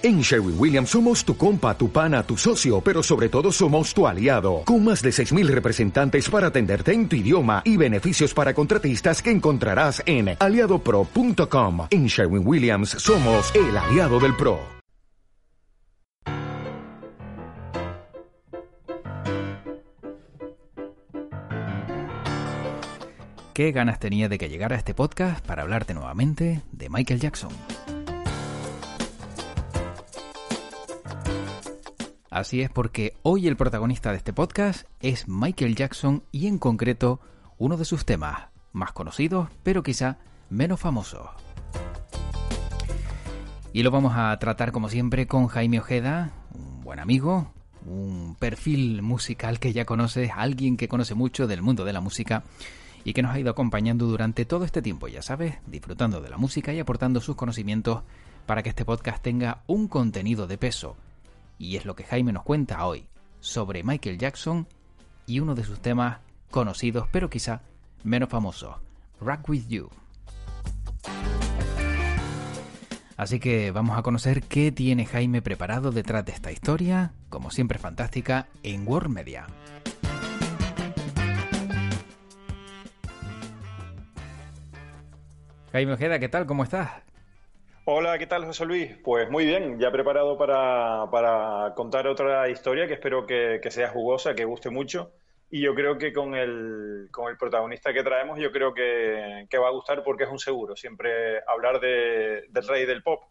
En Sherwin Williams somos tu compa, tu pana, tu socio, pero sobre todo somos tu aliado, con más de 6.000 representantes para atenderte en tu idioma y beneficios para contratistas que encontrarás en aliadopro.com. En Sherwin Williams somos el aliado del PRO. ¿Qué ganas tenía de que llegara este podcast para hablarte nuevamente de Michael Jackson? Así es porque hoy el protagonista de este podcast es Michael Jackson y en concreto uno de sus temas más conocidos pero quizá menos famosos. Y lo vamos a tratar como siempre con Jaime Ojeda, un buen amigo, un perfil musical que ya conoces, alguien que conoce mucho del mundo de la música y que nos ha ido acompañando durante todo este tiempo, ya sabes, disfrutando de la música y aportando sus conocimientos para que este podcast tenga un contenido de peso y es lo que Jaime nos cuenta hoy sobre Michael Jackson y uno de sus temas conocidos pero quizá menos famosos, Rock With You. Así que vamos a conocer qué tiene Jaime preparado detrás de esta historia, como siempre fantástica, en World Media. Jaime Ojeda, ¿qué tal? ¿Cómo estás? Hola, ¿qué tal José Luis? Pues muy bien, ya preparado para, contar otra historia que espero que, sea jugosa, que guste mucho. Y yo creo que con el, con el protagonista que traemos, yo creo que, va a gustar porque es un seguro, siempre hablar del rey del pop.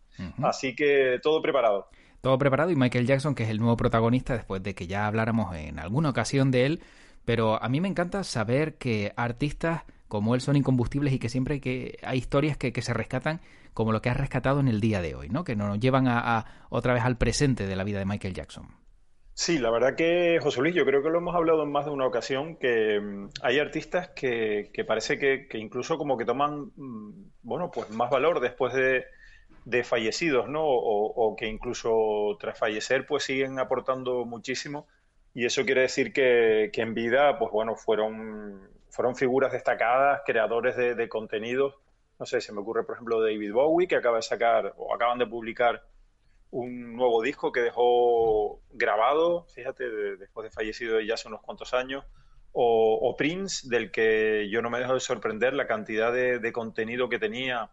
Así que todo preparado. Todo preparado y Michael Jackson, que es el nuevo protagonista, después de que ya habláramos en alguna ocasión de él. Pero a mí me encanta saber que artistas como él son incombustibles y que siempre hay, que, hay historias que, que se rescatan como lo que has rescatado en el día de hoy, ¿no? Que nos llevan a, otra vez al presente de la vida de Michael Jackson. Sí, la verdad que, José Luis, yo creo que lo hemos hablado en más de una ocasión, que mm, hay artistas que, parece que, incluso como que toman, mm, bueno, pues más valor después de, fallecidos, ¿no? O, que incluso tras fallecer, pues siguen aportando muchísimo. Y eso quiere decir que, en vida, pues bueno, fueron, figuras destacadas, creadores de, de contenidos no sé, se me ocurre, por ejemplo, David Bowie, que acaba de sacar o acaban de publicar un nuevo disco que dejó grabado, fíjate, después de fallecido ya hace unos cuantos años, o, Prince, del que yo no me dejo de sorprender la cantidad de, contenido que tenía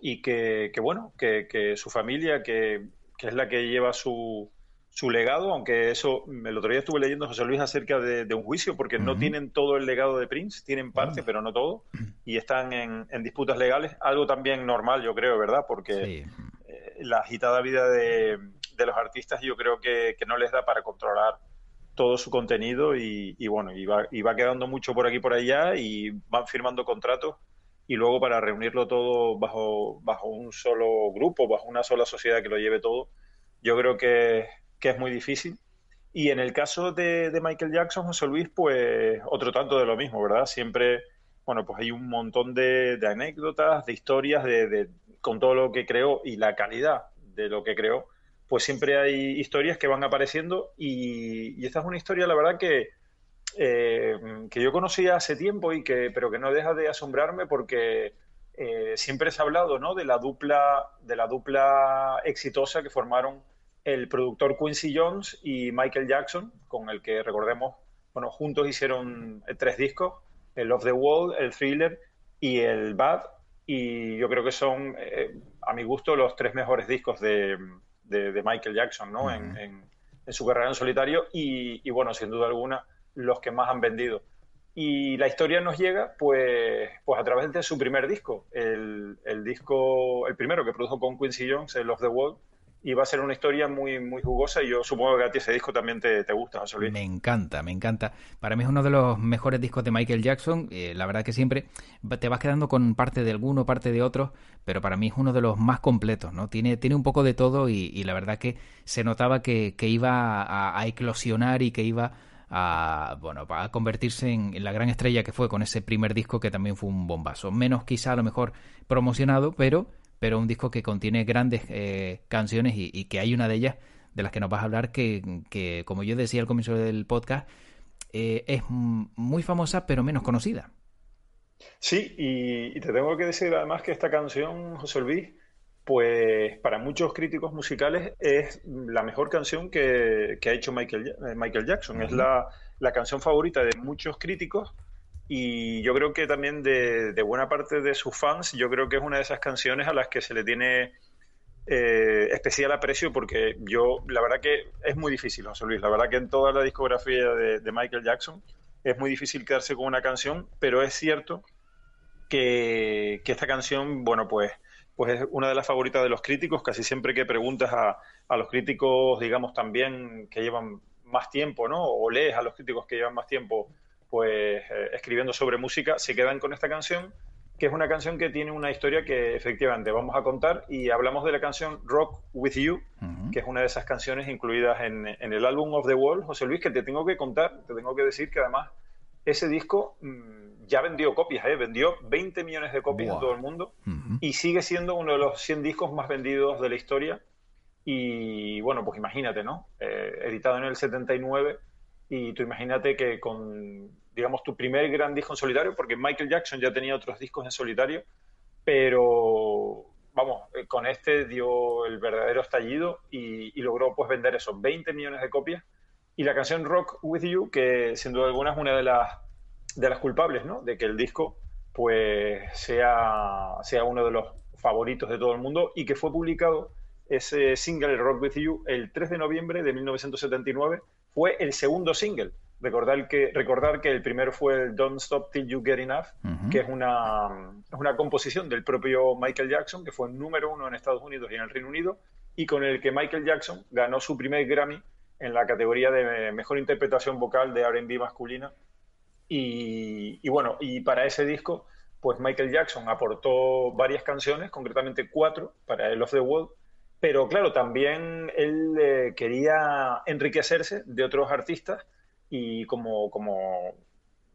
y que, bueno, que, su familia, que, es la que lleva su, su legado, aunque eso, el otro día estuve leyendo José Luis acerca de, un juicio, porque no tienen todo el legado de Prince, tienen parte, pero no todo, y están en, disputas legales, algo también normal, yo creo, ¿verdad? Porque eh, la agitada vida de, los artistas yo creo que, no les da para controlar todo su contenido y, bueno, y va, y va quedando mucho por aquí y por allá y van firmando contratos y luego para reunirlo todo bajo, bajo un solo grupo, bajo una sola sociedad que lo lleve todo, yo creo que que es muy difícil. Y en el caso de, Michael Jackson, José Luis, pues otro tanto de lo mismo, ¿verdad? Siempre, bueno, pues hay un montón de, anécdotas, de historias, de, con todo lo que creó y la calidad de lo que creó, pues siempre hay historias que van apareciendo y, esta es una historia, la verdad, que, eh, que yo conocía hace tiempo y que, pero que no deja de asombrarme porque eh, siempre se ha hablado, ¿no? De la dupla, de la dupla exitosa que formaron el productor Quincy Jones y Michael Jackson, con el que recordemos, bueno, juntos hicieron tres discos, el Off the Wall, el Thriller y el Bad, y yo creo que son, eh, a mi gusto, los tres mejores discos de, Michael Jackson, ¿no? en, su carrera en solitario y, bueno, sin duda alguna, los que más han vendido. Y la historia nos llega, pues, pues a través de su primer disco, el, el disco, el primero que produjo con Quincy Jones, el Off the Wall, y va a ser una historia muy, muy jugosa y yo supongo que a ti ese disco también te, gusta, José Luis. Me encanta, me encanta. Para mí es uno de los mejores discos de Michael Jackson. Eh, la verdad que siempre te vas quedando con parte de alguno, parte de otro, pero para mí es uno de los más completos, ¿no? Tiene, tiene un poco de todo y, la verdad que se notaba que, iba a, eclosionar y que iba a, bueno, a convertirse en, la gran estrella que fue con ese primer disco que también fue un bombazo. Menos quizá a lo mejor promocionado, pero pero un disco que contiene grandes eh, canciones y, que hay una de ellas de las que nos vas a hablar que, como yo decía al comienzo del podcast, eh, es muy famosa pero menos conocida. Sí, y, te tengo que decir además que esta canción, José Luis, pues para muchos críticos musicales es la mejor canción que, ha hecho Michael, eh, Michael Jackson. Es la, canción favorita de muchos críticos y yo creo que también de, buena parte de sus fans, yo creo que es una de esas canciones a las que se le tiene eh, especial aprecio porque yo, la verdad que es muy difícil, José Luis, la verdad que en toda la discografía de, Michael Jackson es muy difícil quedarse con una canción, pero es cierto que, que esta canción, bueno, pues pues es una de las favoritas de los críticos. Casi siempre que preguntas a, a los críticos, digamos, también que llevan más tiempo, ¿no? O lees a los críticos que llevan más tiempo, pues eh, escribiendo sobre música, se quedan con esta canción, que es una canción que tiene una historia que efectivamente vamos a contar y hablamos de la canción Rock With You, que es una de esas canciones incluidas en, en, el álbum of the Wall, José Luis, que te tengo que contar, te tengo que decir que además ese disco mm, ya vendió copias, ¿eh? vendió 20 millones de copias en todo el mundo y sigue siendo uno de los 100 discos más vendidos de la historia. Y bueno, pues imagínate, ¿no? Eh, editado en el 79 y tú imagínate que con, digamos, tu primer gran disco en solitario, porque Michael Jackson ya tenía otros discos en solitario, pero vamos, eh, con este dio el verdadero estallido y, logró pues vender esos 20 millones de copias y la canción Rock With You, que sin duda alguna es una de las, de las culpables, ¿no? De que el disco pues sea, sea uno de los favoritos de todo el mundo y que fue publicado ese single, Rock With You, el 3 de noviembre de 1979. Fue el segundo single. Recordar que, recordar que el primero fue el Don't Stop Till You Get Enough, que es una, es una composición del propio Michael Jackson, que fue número uno en Estados Unidos y en el Reino Unido, y con el que Michael Jackson ganó su primer Grammy en la categoría de mejor interpretación vocal de R&B masculina. Y, bueno, y para ese disco, pues Michael Jackson aportó varias canciones, concretamente cuatro, para el Of the World, pero claro, también él eh, quería enriquecerse de otros artistas y como, como,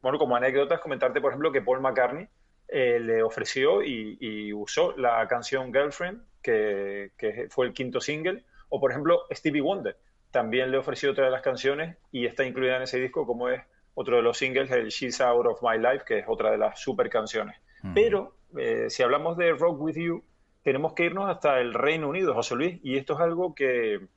bueno, como anécdotas, comentarte, por ejemplo, que Paul McCartney eh, le ofreció y, usó la canción Girlfriend, que, que fue el quinto single, o por ejemplo, Stevie Wonder también le ofreció otra de las canciones y está incluida en ese disco como es otro de los singles, el She's Out of My Life, que es otra de las super canciones. Mm. Pero eh, si hablamos de Rock With You, tenemos que irnos hasta el Reino Unido, José Luis, y esto es algo que,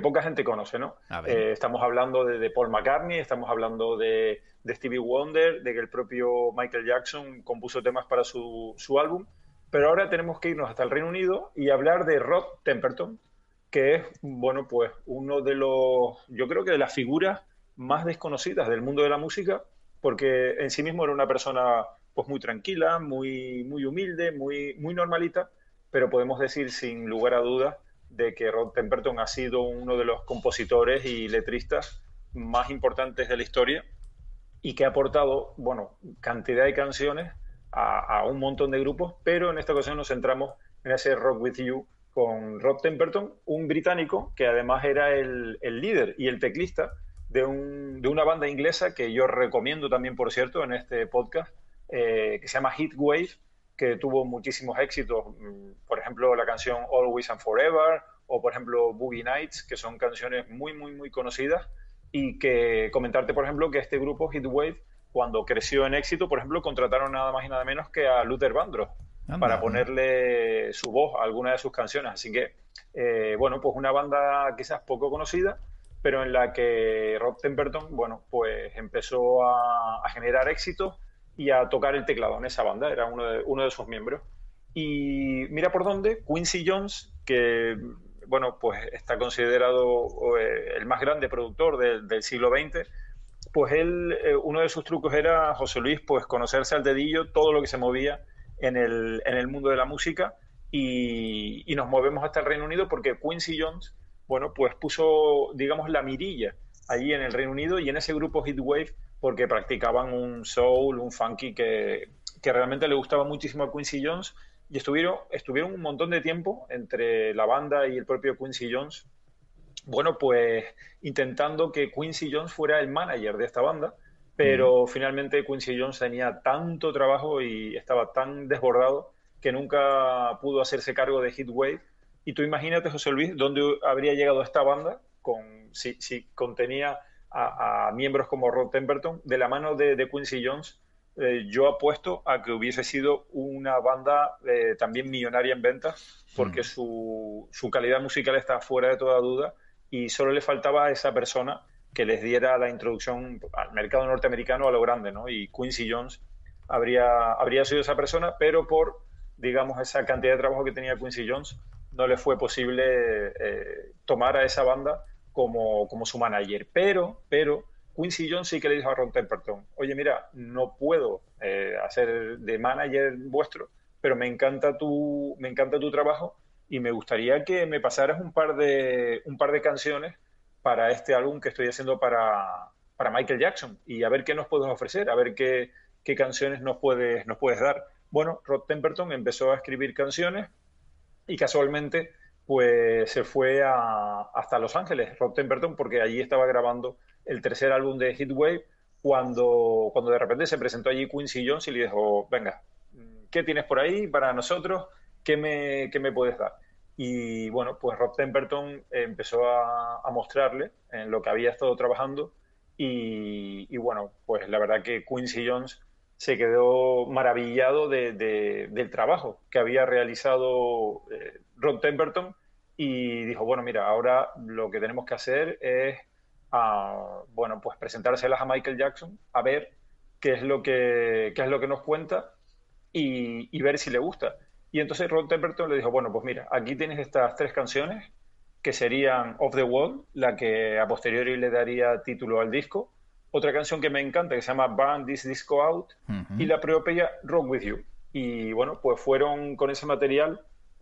poca gente conoce, ¿no? Eh, estamos hablando de, Paul McCartney, estamos hablando de, Stevie Wonder, de que el propio Michael Jackson compuso temas para su, su álbum, pero ahora tenemos que irnos hasta el Reino Unido y hablar de Rod Temperton, que es, bueno, pues uno de los, yo creo que de las figuras más desconocidas del mundo de la música, porque en sí mismo era una persona pues muy tranquila, muy, muy humilde, muy, muy normalita, pero podemos decir sin lugar a dudas de que Rod Temperton ha sido uno de los compositores y letristas más importantes de la historia y que ha aportado, bueno, cantidad de canciones a, un montón de grupos, pero en esta ocasión nos centramos en ese Rock With You, con Rob Temperton, un británico que además era el, líder y el teclista de, una banda inglesa que yo recomiendo también, por cierto, en este podcast, eh, que se llama Heatwave, que tuvo muchísimos éxitos, mm, por ejemplo, la canción Always and Forever, o por ejemplo Boogie Nights, que son canciones muy, muy, muy conocidas, y que comentarte, por ejemplo, que este grupo Heatwave, cuando creció en éxito, por ejemplo, contrataron nada más y nada menos que a Luther Vandross, para ponerle su voz a alguna de sus canciones. Así que, eh, bueno, pues una banda quizás poco conocida, pero en la que Rob Temperton, bueno, pues empezó a, generar éxito y a tocar el teclado en esa banda, era uno de, uno de sus miembros. Y mira por dónde, Quincy Jones, que, bueno, pues está considerado eh, el más grande productor del siglo XX, pues él, eh, uno de sus trucos era, José Luis, pues conocerse al dedillo todo lo que se movía en el, en el mundo de la música y, nos movemos hasta el Reino Unido porque Quincy Jones, bueno, pues puso, digamos, la mirilla allí en el Reino Unido y en ese grupo Heatwave porque practicaban un soul, un funky que, que realmente le gustaba muchísimo a Quincy Jones. Y estuvieron, estuvieron un montón de tiempo entre la banda y el propio Quincy Jones, bueno, pues intentando que Quincy Jones fuera el manager de esta banda. Pero finalmente Quincy Jones tenía tanto trabajo y estaba tan desbordado que nunca pudo hacerse cargo de Heatwave. Y tú imagínate, José Luis, dónde habría llegado esta banda con, si, si contenía a, miembros como Rod Temperton, de la mano de, Quincy Jones, eh, yo apuesto a que hubiese sido una banda eh, también millonaria en ventas, porque mm. su, su, calidad musical está fuera de toda duda y solo le faltaba a esa persona que les diera la introducción al mercado norteamericano a lo grande, ¿no? Y Quincy Jones habría, habría sido esa persona, pero por, digamos, esa cantidad de trabajo que tenía Quincy Jones, no le fue posible eh, tomar a esa banda como, como su manager. Pero, pero, Quincy Jones sí que le dijo a Ron Temperton, oye, mira, no puedo eh, hacer de manager vuestro, pero me encanta tu, me encanta tu trabajo y me gustaría que me pasaras un par de, un par de canciones para este álbum que estoy haciendo para, para Michael Jackson y a ver qué nos puedes ofrecer, a ver qué, qué canciones nos puedes, nos puedes dar. Bueno, Rod Temperton empezó a escribir canciones y casualmente pues se fue hasta Los Ángeles, Rod Temperton, porque allí estaba grabando el tercer álbum de Heatwave, cuando, cuando de repente se presentó allí Quincy Jones y le dijo, venga, ¿qué tienes por ahí para nosotros? ¿Qué me, qué me puedes dar? Y bueno, pues Rob Temperton empezó a, mostrarle en lo que había estado trabajando y, bueno, pues la verdad que Quincy Jones se quedó maravillado del trabajo que había realizado eh, Rod Temperton y dijo, bueno, mira, ahora lo que tenemos que hacer es a, bueno, pues presentárselas a Michael Jackson, a ver qué es lo que, qué es lo que nos cuenta y, ver si le gusta. Y entonces Rod Temperton le dijo, bueno, pues mira, aquí tienes estas tres canciones que serían Off the Wall, la que a posteriori le daría título al disco, otra canción que me encanta que se llama Burn This Disco Out y la propia Rock With You. Y bueno, pues fueron con ese material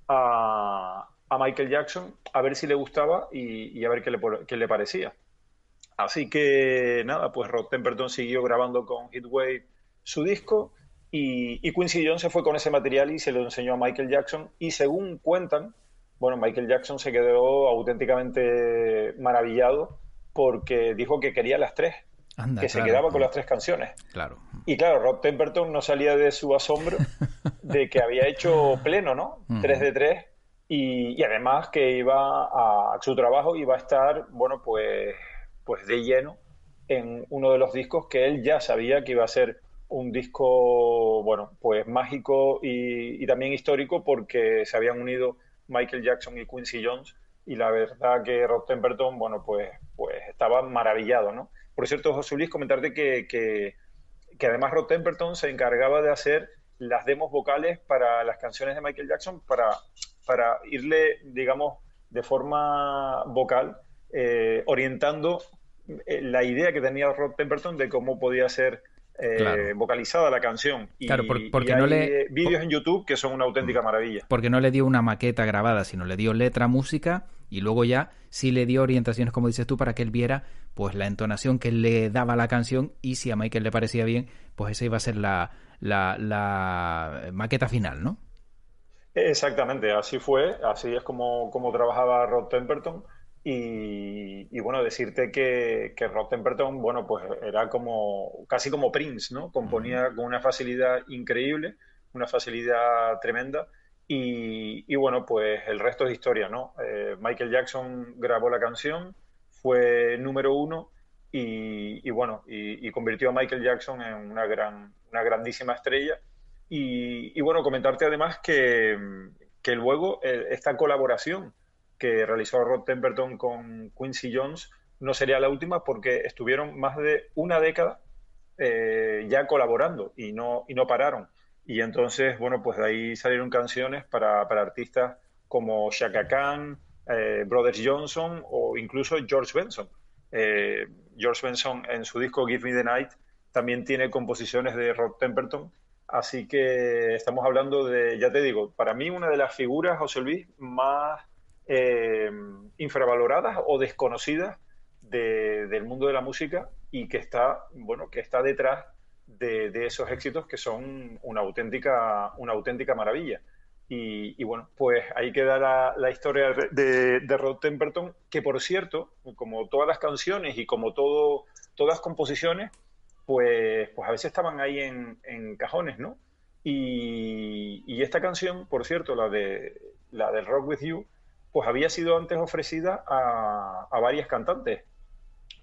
a, a Michael Jackson a ver si le gustaba y, a ver qué le, qué le parecía. Así que nada, pues Rod Temperton siguió grabando con Heatwave su disco y, Quincy Jones se fue con ese material y se lo enseñó a Michael Jackson y según cuentan, bueno, Michael Jackson se quedó auténticamente maravillado porque dijo que quería las tres, que se quedaba con las tres canciones. Claro. Y claro, Rod Temperton no salía de su asombro de que había hecho pleno, ¿no? Tres de tres y, y, además que iba a su trabajo iba a estar, bueno, pues pues de lleno en uno de los discos que él ya sabía que iba a ser un disco, bueno, pues mágico y, también histórico porque se habían unido Michael Jackson y Quincy Jones y la verdad que Rod Temperton, bueno, pues, pues estaba maravillado, ¿no? Por cierto, José Luis, comentarte que, que, que además Rod Temperton se encargaba de hacer las demos vocales para las canciones de Michael Jackson para, para irle, digamos, de forma vocal, eh, orientando eh, la idea que tenía Rod Temperton de cómo podía ser eh, vocalizada la canción. Y, claro, porque no le... Eh, vídeos en YouTube que son una auténtica mm. maravilla. Porque no le dio una maqueta grabada, sino le dio letra, música y luego ya sí le dio orientaciones, como dices tú, para que él viera pues la entonación que le daba la canción y si a Michael le parecía bien, pues esa iba a ser la, la, la maqueta final, ¿no? Exactamente, así fue, así es como, como trabajaba Rod Temperton. Y, bueno, decirte que, que Rod Temperton, bueno, pues era como casi como Prince, ¿no? Componía con una facilidad increíble, una facilidad tremenda. Y, bueno, pues el resto es historia, ¿no? Eh, Michael Jackson grabó la canción, fue número uno y, bueno, y, convirtió a Michael Jackson en una, gran, una grandísima estrella. Y, bueno, comentarte además que, que luego eh, esta colaboración que realizó Rod Temperton con Quincy Jones no sería la última porque estuvieron más de una década eh, ya colaborando y no, y no pararon. Y entonces, bueno, pues de ahí salieron canciones para, artistas como Shaka Khan, eh, Brothers Johnson o incluso George Benson. George Benson en su disco Give Me the Night también tiene composiciones de Rod Temperton. Así que estamos hablando de, ya te digo, para mí una de las figuras, José Luis, más eh, infravaloradas o desconocidas del mundo de la música y que está, bueno, que está detrás de, esos éxitos que son una auténtica, una auténtica maravilla. Y, bueno, pues ahí queda la, historia de, de, Rod Temperton, que por cierto, como todas las canciones y como todas las composiciones, pues, pues a veces estaban ahí en, cajones, ¿no? Y, esta canción, por cierto, la de la del Rock With You, pues había sido antes ofrecida a, varias cantantes,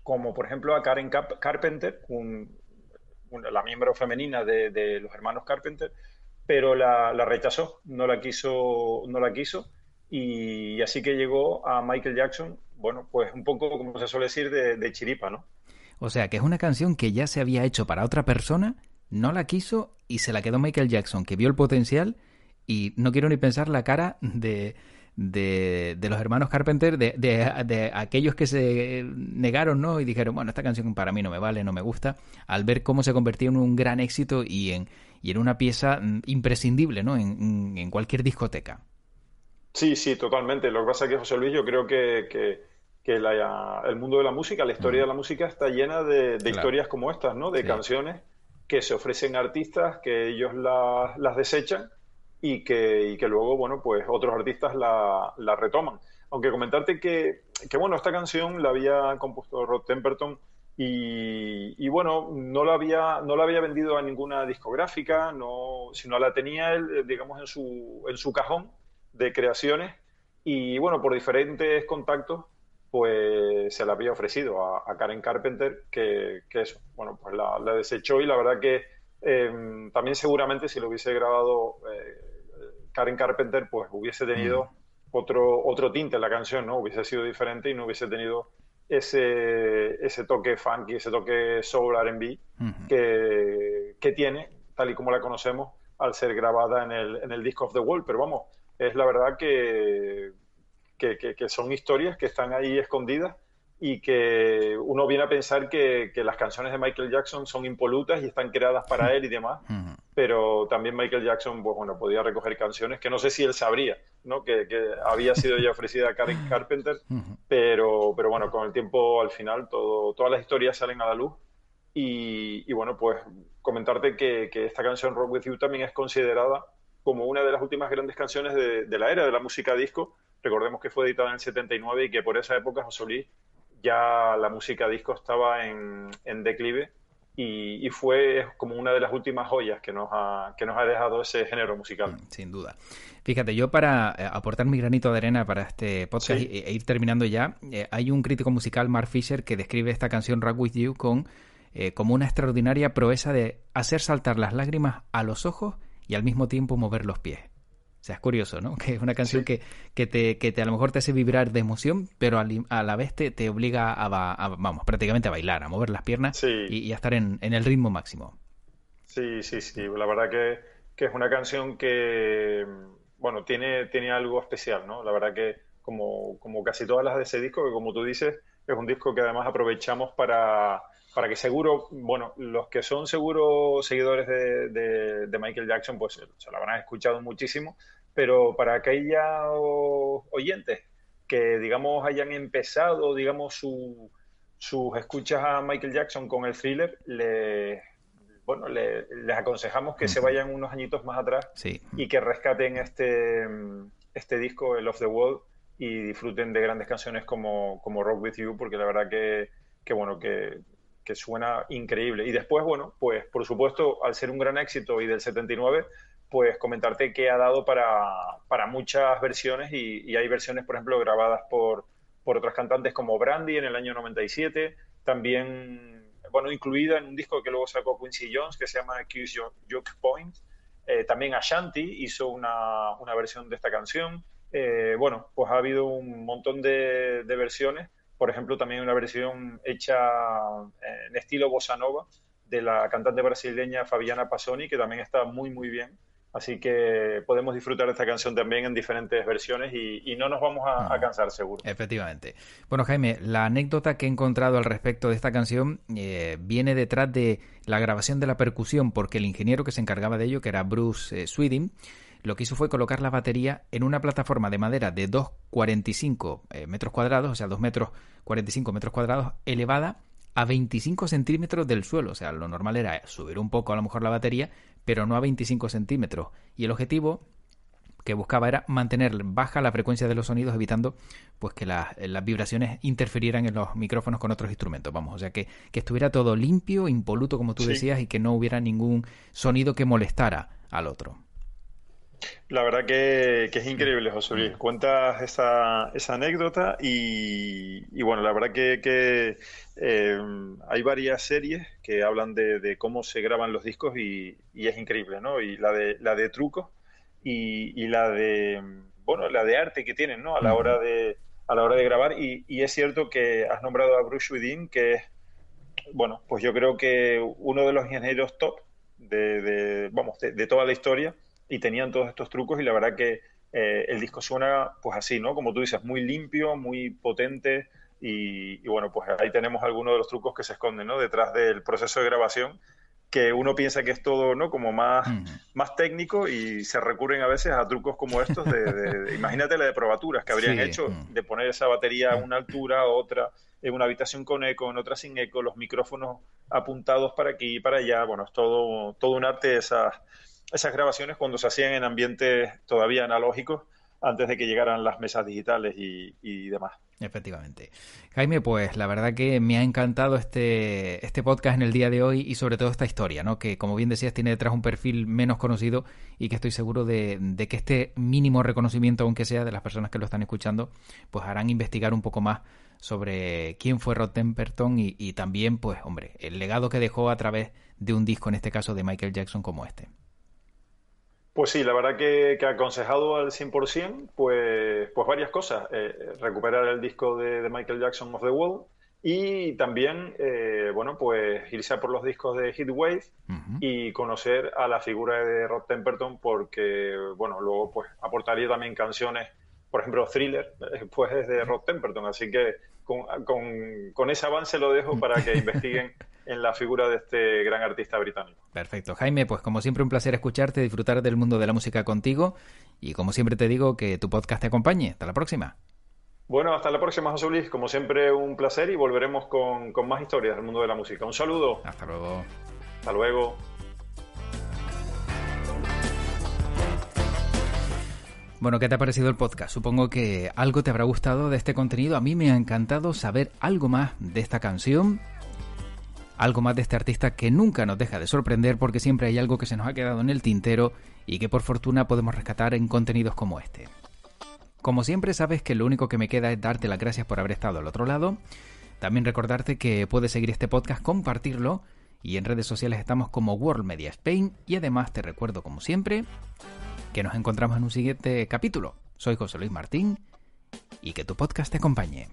como por ejemplo a Karen Carpenter, la miembro femenina de, los hermanos Carpenter, pero la, rechazó, no la quiso, no la quiso, y, así que llegó a Michael Jackson, bueno, pues un poco como se suele decir de, de chiripa, ¿no? O sea, que es una canción que ya se había hecho para otra persona, no la quiso y se la quedó Michael Jackson, que vio el potencial y no quiero ni pensar la cara de, de, los hermanos Carpenter, de, de, aquellos que se negaron, ¿no? Y dijeron, bueno, esta canción para mí no me vale, no me gusta, al ver cómo se convirtió en un gran éxito y en, y en una pieza mm, imprescindible, ¿no? En, en cualquier discoteca. Sí, sí, totalmente. Lo que pasa es que, José Luis, yo creo que, que, el mundo de la música, la historia de la música está llena de, historias como estas, ¿no? De canciones que se ofrecen a artistas, que ellos las, las desechan y que, y que luego, bueno, pues otros artistas la, la retoman. Aunque comentarte que, que, bueno, esta canción la había compuesto Rod Temperton y, y, bueno, no la, había, no la había vendido a ninguna discográfica, no, sino la tenía él, digamos, en su, en su cajón de creaciones y bueno, por diferentes contactos, pues se la había ofrecido a, Karen Carpenter, que, que, eso, bueno, pues la, la desechó y la verdad que em, también seguramente si lo hubiese grabado eh, Karen Carpenter pues hubiese tenido mm. otro, otro tinte en la canción, ¿no? Hubiese sido diferente y no hubiese tenido ese, ese toque funky, ese toque soul R&B que, que, tiene, tal y como la conocemos, al ser grabada en el, en el Disc of the Wall. Pero vamos, es la verdad que, que, que son historias que están ahí escondidas y que uno viene a pensar que, las canciones de Michael Jackson son impolutas y están creadas para él y demás, pero también Michael Jackson, pues bueno, podía recoger canciones que no sé si él sabría, ¿no? Que, había sido ya ofrecida a Karen Carpenter, pero, pero bueno, con el tiempo al final todo, todas las historias salen a la luz y, bueno, pues comentarte que, esta canción Rock With You también es considerada como una de las últimas grandes canciones de, la era de la música disco. Recordemos que fue editada en el 79 y que por esa época José Luis ya la música disco estaba en, declive y, fue como una de las últimas joyas que nos, ha, que nos ha dejado ese género musical. Mm, sin duda. Fíjate, yo para eh, aportar mi granito de arena para este podcast e, ir terminando ya, eh, hay un crítico musical, Mark Fisher, que describe esta canción Rock With You con, eh, como una extraordinaria proeza de hacer saltar las lágrimas a los ojos y al mismo tiempo mover los pies. O sea, es curioso, ¿no? Que es una canción que, que, te, que te a lo mejor te hace vibrar de emoción, pero a, la vez te, te obliga a, vamos, prácticamente a bailar, a mover las piernas y, a estar en, en, el ritmo máximo. Sí, sí, sí. La verdad que, que, es una canción que, bueno, tiene, tiene algo especial, ¿no? La verdad que, como, como casi todas las de ese disco, que como tú dices, es un disco que además aprovechamos para, para que seguro, bueno, los que son seguros seguidores de, de, Michael Jackson, pues se lo habrán escuchado muchísimo, pero para aquellos oyentes que, digamos, hayan empezado, digamos, su, sus escuchas a Michael Jackson con el thriller, les, bueno, les aconsejamos que se vayan unos añitos más atrás y que rescaten este, este disco, el Off the World, y disfruten de grandes canciones como, como Rock With You, porque la verdad que, que bueno, que suena increíble. Y después, bueno, pues por supuesto, al ser un gran éxito y del 79, pues comentarte que ha dado para, para muchas versiones y, hay versiones, por ejemplo, grabadas por, por otras cantantes como Brandy en el año 97, también, bueno, incluida en un disco que luego sacó Quincy Jones que se llama Accuse Joke Point. Eh, también Ashanti hizo una, una, versión de esta canción. Eh, bueno, pues ha habido un montón de, de versiones por ejemplo, también una versión hecha en estilo bossa nova de la cantante brasileña Fabiana Passoni, que también está muy, muy bien. Así que podemos disfrutar de esta canción también en diferentes versiones y, no nos vamos a, cansar, seguro. Efectivamente. Bueno, Jaime, la anécdota que he encontrado al respecto de esta canción eh, viene detrás de la grabación de la percusión, porque el ingeniero que se encargaba de ello, que era Bruce eh, Sweden, lo que hizo fue colocar la batería en una plataforma de madera de 2,45 eh, metros cuadrados, o sea, 2 metros 45 metros cuadrados, elevada a 25 centímetros del suelo. O sea, lo normal era subir un poco a lo mejor la batería, pero no a 25 centímetros. Y el objetivo que buscaba era mantener baja la frecuencia de los sonidos, evitando pues que las, vibraciones interfirieran en los micrófonos con otros instrumentos. Vamos, o sea que, que estuviera todo limpio, impoluto, como tú decías, y que no hubiera ningún sonido que molestara al otro. La verdad que, es increíble, José Luis. Cuentas esa, esa anécdota y, bueno, la verdad que, eh, hay varias series que hablan de, cómo se graban los discos y, es increíble, ¿no? Y la de, la de trucos y, la de, bueno, la de arte que tienen, ¿no? A la hora de, a la hora de grabar y, es cierto que has nombrado a Bruce Within, que es, bueno, pues yo creo que uno de los ingenieros top de, vamos, de toda la historia y tenían todos estos trucos y la verdad que eh, el disco suena pues así, ¿no? Como tú dices, muy limpio, muy potente y, bueno, pues ahí tenemos algunos de los trucos que se esconden, ¿no? Detrás del proceso de grabación que uno piensa que es todo no como más, más técnico y se recurren a veces a trucos como estos de, imagínate la de probaturas que habrían hecho de poner esa batería a una altura a otra en una habitación con eco en otra sin eco los micrófonos apuntados para aquí y para allá bueno es todo todo un arte esas esas grabaciones cuando se hacían en ambientes todavía analógicos antes de que llegaran las mesas digitales y, demás. Efectivamente. Jaime, pues la verdad que me ha encantado este, este podcast en el día de hoy y sobre todo esta historia, ¿no? Que como bien decías tiene detrás un perfil menos conocido y que estoy seguro de, que este mínimo reconocimiento, aunque sea de las personas que lo están escuchando, pues harán investigar un poco más sobre quién fue Rod Temperton y, y también, pues hombre, el legado que dejó a través de un disco, en este caso de Michael Jackson como este. Pues sí, la verdad que, que aconsejado al 100%, pues, pues varias cosas. Eh, recuperar el disco de, Michael Jackson of the World y también, eh, bueno, pues irse a por los discos de Heatwave y conocer a la figura de Rod Temperton porque, bueno, luego pues aportaría también canciones, por ejemplo, Thriller, eh, pues es de Rod Temperton. Así que con, con, con ese avance lo dejo para que investiguen en la figura de este gran artista británico. Perfecto, Jaime, pues como siempre un placer escucharte, disfrutar del mundo de la música contigo y como siempre te digo que tu podcast te acompañe. Hasta la próxima. Bueno, hasta la próxima, José Luis. Como siempre, un placer y volveremos con, con más historias del mundo de la música. Un saludo. Hasta luego. Hasta luego. Bueno, ¿qué te ha parecido el podcast? Supongo que algo te habrá gustado de este contenido. A mí me ha encantado saber algo más de esta canción algo más de este artista que nunca nos deja de sorprender porque siempre hay algo que se nos ha quedado en el tintero y que por fortuna podemos rescatar en contenidos como este. Como siempre sabes que lo único que me queda es darte las gracias por haber estado al otro lado, también recordarte que puedes seguir este podcast, compartirlo y en redes sociales estamos como World Media Spain y además te recuerdo como siempre que nos encontramos en un siguiente capítulo. Soy José Luis Martín y que tu podcast te acompañe.